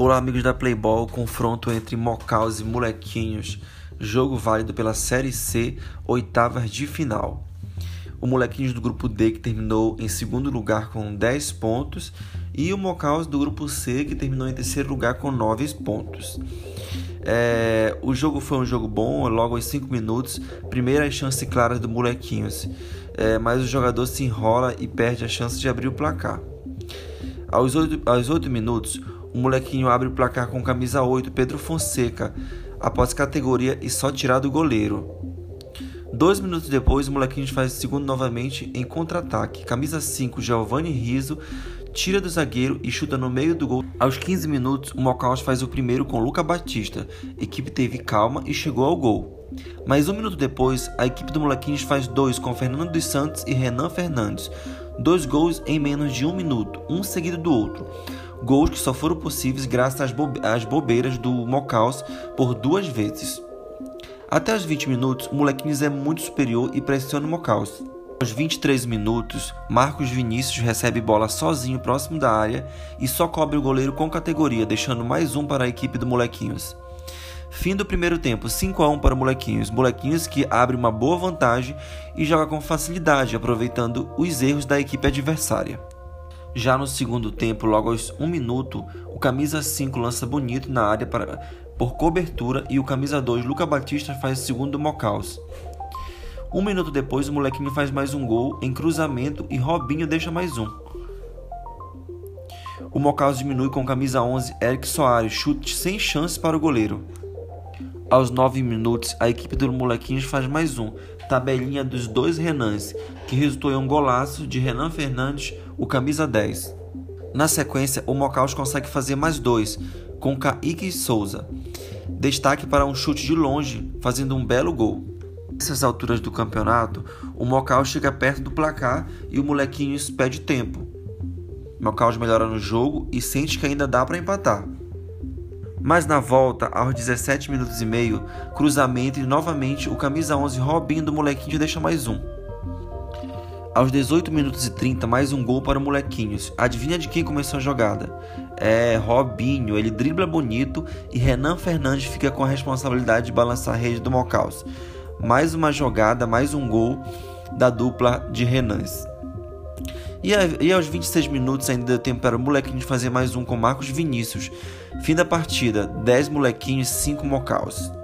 Olá, amigos da Playball. Confronto entre Mocaus e Molequinhos. Jogo válido pela Série C, oitavas de final. O Molequinhos do grupo D, que terminou em segundo lugar com 10 pontos, e o Mocaus do grupo C, que terminou em terceiro lugar com 9 pontos. É, o jogo foi um jogo bom, logo aos 5 minutos, primeiras chances claras do Molequinhos, é, mas o jogador se enrola e perde a chance de abrir o placar. Aos 8, aos 8 minutos, o molequinho abre o placar com camisa 8, Pedro Fonseca, após categoria e só tirar do goleiro. Dois minutos depois, o molequinho faz o segundo novamente em contra-ataque. Camisa 5, Giovanni Riso, tira do zagueiro e chuta no meio do gol. Aos 15 minutos, o Mocaus faz o primeiro com Luca Batista. A equipe teve calma e chegou ao gol. Mas um minuto depois, a equipe do Molequinhos faz dois com Fernando dos Santos e Renan Fernandes. Dois gols em menos de um minuto, um seguido do outro. Gols que só foram possíveis graças às, bobe às bobeiras do Mocaus por duas vezes. Até os 20 minutos, Molequinhos é muito superior e pressiona o Mocaus. Aos 23 minutos, Marcos Vinícius recebe bola sozinho próximo da área e só cobre o goleiro com categoria, deixando mais um para a equipe do Molequinhos. Fim do primeiro tempo, 5 a 1 para o Molequinhos. Molequinhos que abre uma boa vantagem e joga com facilidade, aproveitando os erros da equipe adversária. Já no segundo tempo, logo aos 1 minuto, o camisa 5 lança bonito na área para, por cobertura e o camisa 2, Luca Batista, faz o segundo do Mocaus. Um minuto depois, o molequinho faz mais um gol em cruzamento e Robinho deixa mais um. O Mocaus diminui com camisa 11, Eric Soares, chute sem chance para o goleiro. Aos 9 minutos, a equipe do Molequinhos faz mais um, tabelinha dos dois Renans, que resultou em um golaço de Renan Fernandes, o camisa 10. Na sequência, o Mocaus consegue fazer mais dois, com Kaique Souza. Destaque para um chute de longe, fazendo um belo gol. Nessas alturas do campeonato, o Mocaus chega perto do placar e o Molequinhos pede tempo. Mocaus melhora no jogo e sente que ainda dá para empatar. Mas na volta, aos 17 minutos e meio, cruzamento e novamente o camisa 11 Robinho do Molequinho deixa mais um. Aos 18 minutos e 30, mais um gol para o Molequinhos. Adivinha de quem começou a jogada? É Robinho, ele dribla bonito e Renan Fernandes fica com a responsabilidade de balançar a rede do Mocaus. Mais uma jogada, mais um gol da dupla de Renans. E, e aos 26 minutos ainda deu tempo para o molequinho fazer mais um com Marcos Vinícius. Fim da partida: 10 molequinhos, 5 mocaus.